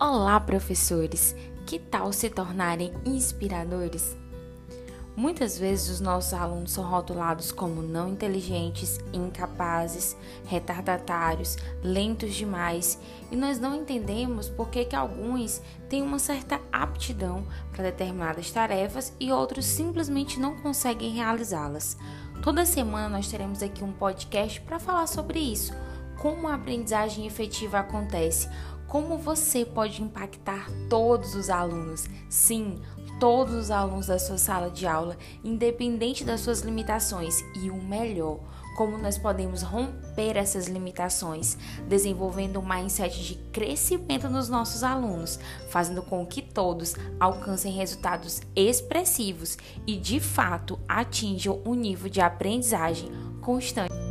Olá, professores! Que tal se tornarem inspiradores? Muitas vezes os nossos alunos são rotulados como não inteligentes, incapazes, retardatários, lentos demais, e nós não entendemos por que, que alguns têm uma certa aptidão para determinadas tarefas e outros simplesmente não conseguem realizá-las. Toda semana nós teremos aqui um podcast para falar sobre isso como a aprendizagem efetiva acontece, como você pode impactar todos os alunos. Sim, todos os alunos da sua sala de aula, independente das suas limitações, e o melhor, como nós podemos romper essas limitações, desenvolvendo um mindset de crescimento nos nossos alunos, fazendo com que todos alcancem resultados expressivos e de fato atinjam um nível de aprendizagem constante.